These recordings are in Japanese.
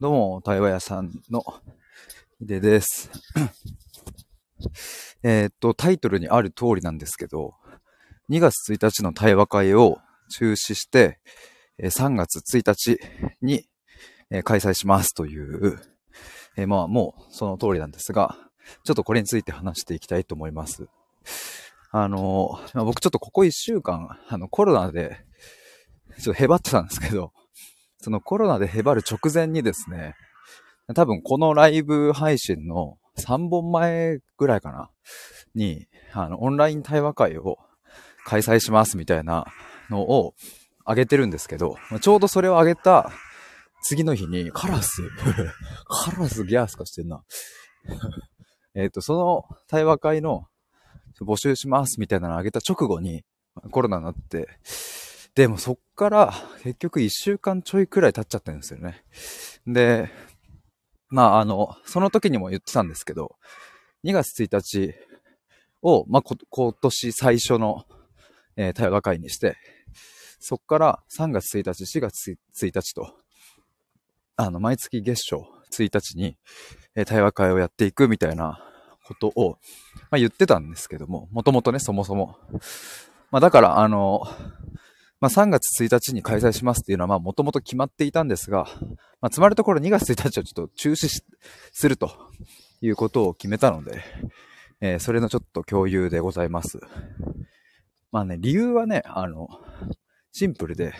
どうも、対話屋さんのヒデです。えっと、タイトルにある通りなんですけど、2月1日の対話会を中止して、3月1日に、開催しますという、えまあもうその通りなんですが、ちょっとこれについて話していきたいと思います。あの僕ちょっとここ1週間、あのコロナで、ちょっとへばってたんですけど、そのコロナでへばる直前にですね、多分このライブ配信の3本前ぐらいかな、に、あの、オンライン対話会を開催しますみたいなのを上げてるんですけど、ちょうどそれを上げた次の日にカラス、カラスギャースかしてんな。えっと、その対話会の募集しますみたいなのを上げた直後にコロナになって、でもそっから結局1週間ちょいくらい経っちゃってるんですよね。で、まああの、その時にも言ってたんですけど、2月1日を、まあ今年最初の、えー対話会にして、そっから3月1日、4月1日と、あの、毎月月初1日に、えー対話会をやっていくみたいなことを、まあ、言ってたんですけども、もともとね、そもそも。まあだから、あの、まあ、3月1日に開催しますっていうのは、まあ、もともと決まっていたんですが、まあ、つまるところ2月1日はちょっと中止するということを決めたので、えーそれのちょっと共有でございます。まあね、理由はね、あの、シンプルで、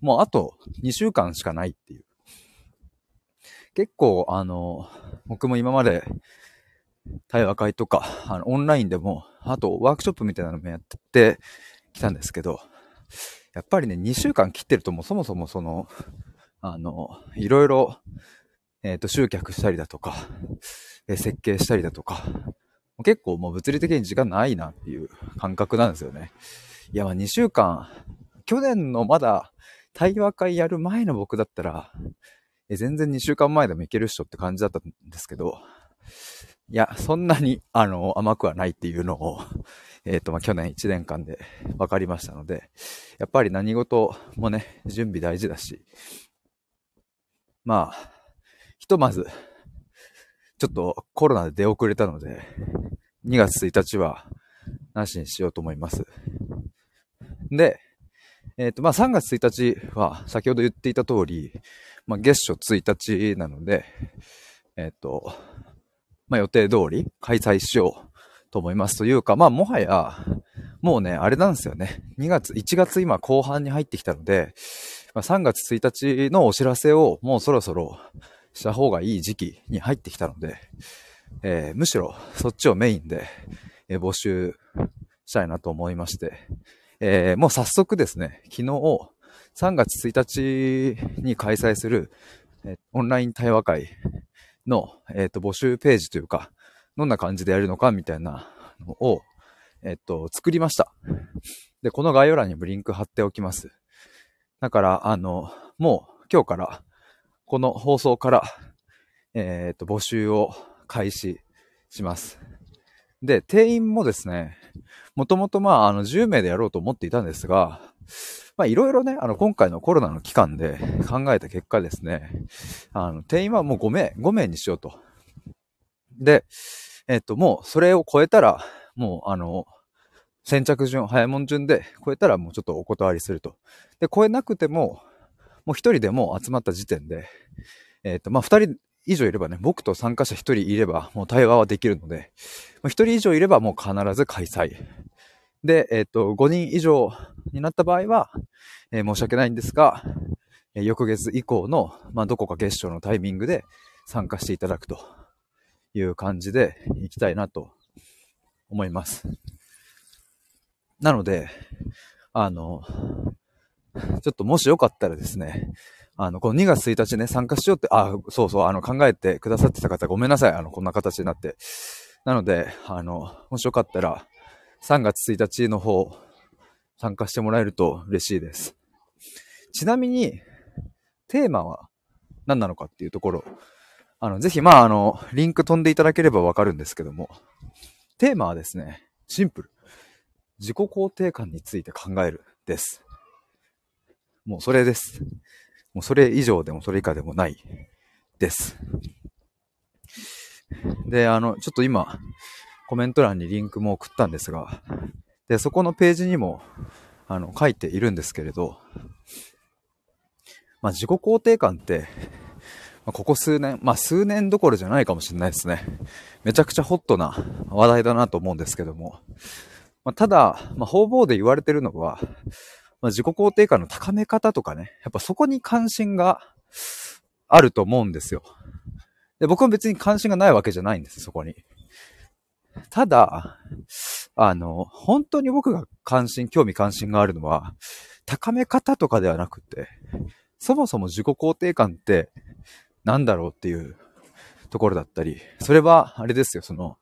もうあと2週間しかないっていう。結構、あの、僕も今まで対話会とか、あの、オンラインでも、あとワークショップみたいなのもやってきたんですけど、やっぱりね、2週間切ってるともうそもそもその、あの、いろいろ、えっ、と、集客したりだとか、えー設計したりだとか、結構もう物理的に時間ないなっていう感覚なんですよね。いや、まあ2週間、去年のまだ対話会やる前の僕だったら、え全然2週間前でもいけるっしょって感じだったんですけど、いや、そんなに、あの、甘くはないっていうのを、えっ、と、まあ、去年1年間で分かりましたので、やっぱり何事もね、準備大事だし、まあ、ひとまず、ちょっとコロナで出遅れたので、2月1日はなしにしようと思います。で、えっ、と、まあ、3月1日は先ほど言っていた通り、まあ、月初1日なので、えっ、と、まあ、予定通り開催しようと思いますというか、まあ、もはや、もうね、あれなんですよね。2月、1月今後半に入ってきたので、まあ、3月1日のお知らせをもうそろそろした方がいい時期に入ってきたので、えーむしろそっちをメインで、えー募集したいなと思いまして、えーもう早速ですね、昨日3月1日に開催する、えーオンライン対話会の、えーと募集ページというか、どんな感じでやるのかみたいなのを、えっと、作りました。で、この概要欄にもリンク貼っておきます。だから、あの、もう今日から、この放送から、えっと、募集を開始します。で、定員もですね、もともとまあ、あの、10名でやろうと思っていたんですが、まあ、いろいろね、あの、今回のコロナの期間で考えた結果ですね、あの、定員はもう5名、5名にしようと。で、えっと、もうそれを超えたら、もうあの、先着順、早いもん順で超えたらもうちょっとお断りすると。で、超えなくても、もう一人でも集まった時点で、えっと、まあ、二人以上いればね、僕と参加者一人いればもう対話はできるので、一人以上いればもう必ず開催。で、えっと、5人以上になった場合は、えー申し訳ないんですが、えー翌月以降の、まあ、どこか月初のタイミングで参加していただくという感じでいきたいなと思います。なので、あの、ちょっともしよかったらですね、あの、この2月1日ね、参加しようって、あ、そうそう、あの、考えてくださってた方ごめんなさい。あの、こんな形になって。なので、あの、もしよかったら、3月1日の方、参加してもらえると嬉しいです。ちなみに、テーマは何なのかっていうところ、あの、ぜひ、まあ、あの、リンク飛んでいただければわかるんですけども、テーマはですね、シンプル。自己肯定感について考えるです。もうそれです。もうそれ以上でもそれ以下でもないです。で、あの、ちょっと今、コメント欄にリンクも送ったんですが、で、そこのページにも、あの、書いているんですけれど、まあ、自己肯定感って、ま、ここ数年、まあ、数年どころじゃないかもしれないですね。めちゃくちゃホットな話題だなと思うんですけども、まあ、ただ、まあ、方々で言われてるのは、まあ、自己肯定感の高め方とかね、やっぱそこに関心があると思うんですよ。で、僕は別に関心がないわけじゃないんです、そこに。ただ、あの、本当に僕が関心、興味関心があるのは、高め方とかではなくて、そもそも自己肯定感って何だろうっていうところだったり、それはあれですよ、その、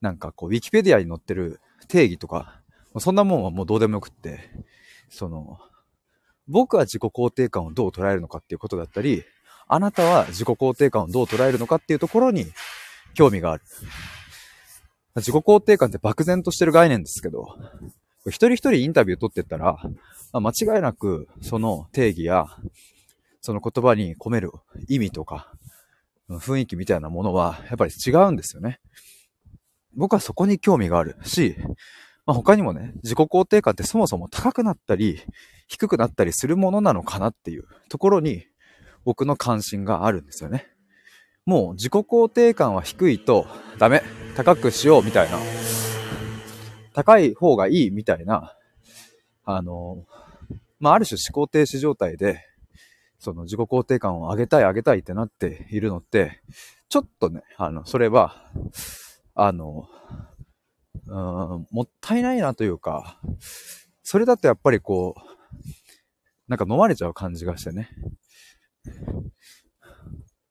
なんかこう、ウィキペディアに載ってる定義とか、そんなもんはもうどうでもよくって、その、僕は自己肯定感をどう捉えるのかっていうことだったり、あなたは自己肯定感をどう捉えるのかっていうところに興味がある。自己肯定感って漠然としてる概念ですけど、一人一人インタビュー取ってったら、ま、間違いなくその定義や、その言葉に込める意味とか、雰囲気みたいなものはやっぱり違うんですよね。僕はそこに興味があるし、まあ、他にもね、自己肯定感ってそもそも高くなったり、低くなったりするものなのかなっていうところに僕の関心があるんですよね。もう自己肯定感は低いとダメ。高くしようみたいな。高い方がいいみたいな、あの、まあ、ある種思考停止状態で、その自己肯定感を上げたい上げたいってなっているのって、ちょっとね、あの、それは、あの、うん、もったいないなというか、それだとやっぱりこう、なんか飲まれちゃう感じがしてね。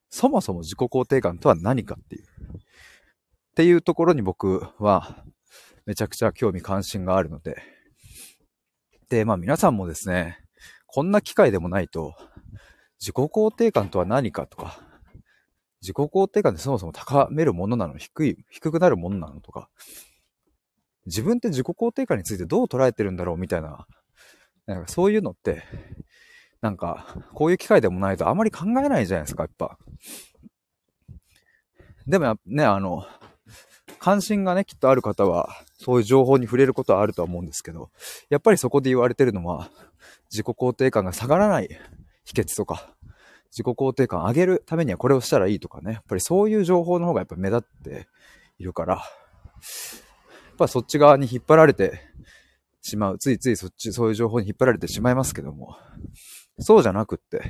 そもそも自己肯定感とは何かっていう。っていうところに僕はめちゃくちゃ興味関心があるので。で、まあ皆さんもですね、こんな機会でもないと、自己肯定感とは何かとか、自己肯定感ってそもそも高めるものなの？低い、低くなるものなのとか、自分って自己肯定感についてどう捉えてるんだろうみたいな、なんかそういうのって、なんか、こういう機会でもないとあまり考えないじゃないですか、やっぱ。でもね、あの、関心がね、きっとある方は、そういう情報に触れることはあるとは思うんですけど、やっぱりそこで言われてるのは、自己肯定感が下がらない。秘訣とか、自己肯定感上げるためにはこれをしたらいいとかね、やっぱりそういう情報の方がやっぱ目立っているから、やっぱそっち側に引っ張られてしまう。ついついそっち、そういう情報に引っ張られてしまいますけども、そうじゃなくって、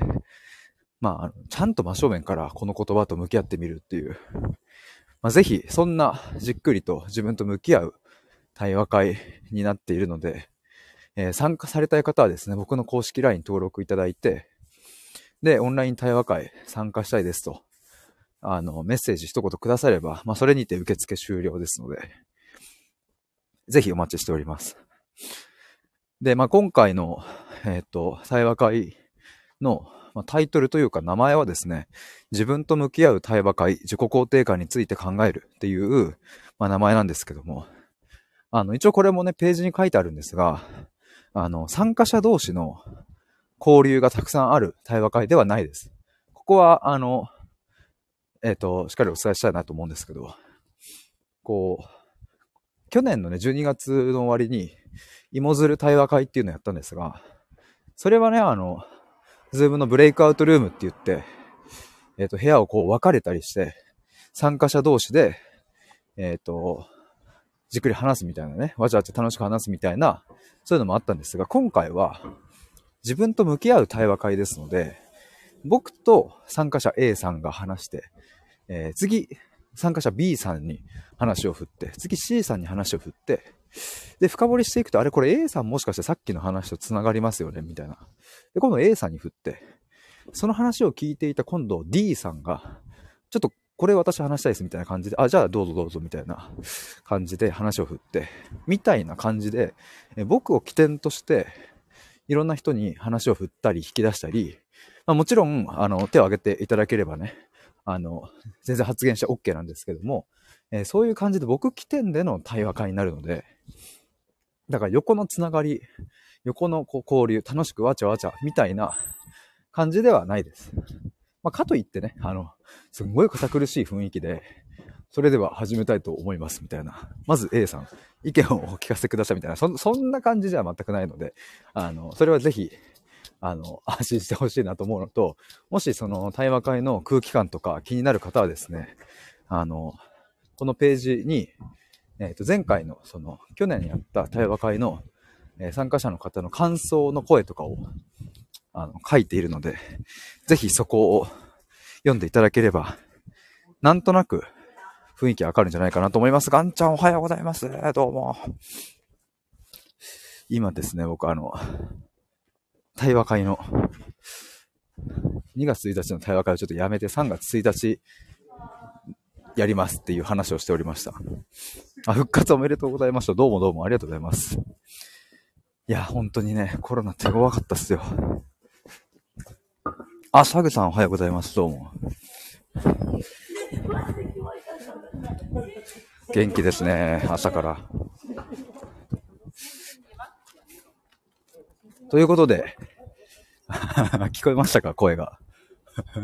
まあ、ちゃんと真正面からこの言葉と向き合ってみるっていう。まあ、ぜひ、そんなじっくりと自分と向き合う対話会になっているので、えー、参加されたい方はですね、僕の公式 LINE 登録いただいて、で、オンライン対話会参加したいですと、あの、メッセージ一言くだされば、まあ、それにて受付終了ですので、ぜひお待ちしております。で、まあ、今回の、えっ、と、対話会の、まあ、タイトルというか名前はですね、自分と向き合う対話会、自己肯定感について考えるっていう、まあ、名前なんですけども、あの、一応これもね、ページに書いてあるんですが、あの、参加者同士の交流がたくさんある対話会ではないです。ここは、あの、えっ、ー、と、しっかりお伝えしたいなと思うんですけど、こう、去年のね、12月の終わりに、芋づる対話会っていうのをやったんですが、それはね、あの、ズームのブレイクアウトルームって言って、えっ、ー、と、部屋をこう分かれたりして、参加者同士で、えっ、ー、と、じっくり話すみたいなね、わちゃわちゃ楽しく話すみたいな、そういうのもあったんですが、今回は、自分と向き合う対話会ですので、僕と参加者 A さんが話して、えー、次、参加者 B さんに話を振って、次 C さんに話を振って、で、深掘りしていくと、あれこれ A さんもしかしてさっきの話と繋がりますよねみたいな。で、今度 A さんに振って、その話を聞いていた今度 D さんが、ちょっとこれ私話したいですみたいな感じで、あ、じゃあどうぞどうぞみたいな感じで話を振って、みたいな感じで、え僕を起点として、いろんな人に話を振ったり引き出したり、まあ、もちろん、あの、手を挙げていただければね、あの、全然発言して OK なんですけども、えー、そういう感じで僕起点での対話会になるので、だから横のつながり、横のこう交流、楽しくわちゃわちゃみたいな感じではないです。まあ、かといってね、あの、すんごい堅苦しい雰囲気で、それでは始めたいと思いますみたいな。まず A さん、意見をお聞かせくださいみたいな。そそんな感じじゃ全くないので、あの、それはぜひ、あの、安心してほしいなと思うのと、もしその対話会の空気感とか気になる方はですね、あの、このページに、えっ、ー、と、前回の、その、去年やった対話会の、え、参加者の方の感想の声とかを、あの、書いているので、ぜひそこを読んでいただければ、なんとなく雰囲気わかるんじゃないかなと思います。ガンちゃんおはようございます。どうも。今ですね、僕あの、対話会の、2月1日の対話会をちょっとやめて3月1日やりますっていう話をしておりました。あ、復活おめでとうございました。どうもどうもありがとうございます。いや、本当にね、コロナって怖かったっすよ。あ、サグさんおはようございます。どうも。元気ですね、朝から。ということで、聞こえましたか声が。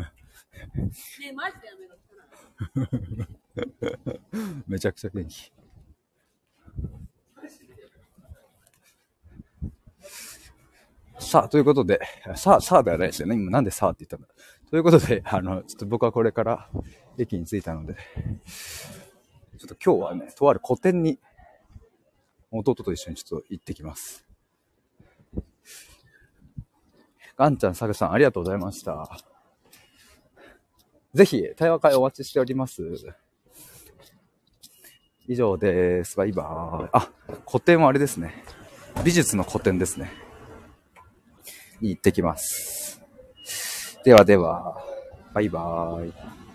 ねマジでやめろ。めちゃくちゃ元気。さあ、ということで、さあ、さあではないですよね。今なんでさあって言ったんだ。ということで、あの、ちょっと僕はこれから駅に着いたので、ちょっと今日はね、とある個展に、弟と一緒にちょっと行ってきます。ガンちゃん、サグさん、ありがとうございました。ぜひ、対話会お待ちしております。以上です。バイバーイ。あ、個展はあれですね。美術の個展ですね。に行ってきます。ではでは、バイバーイ。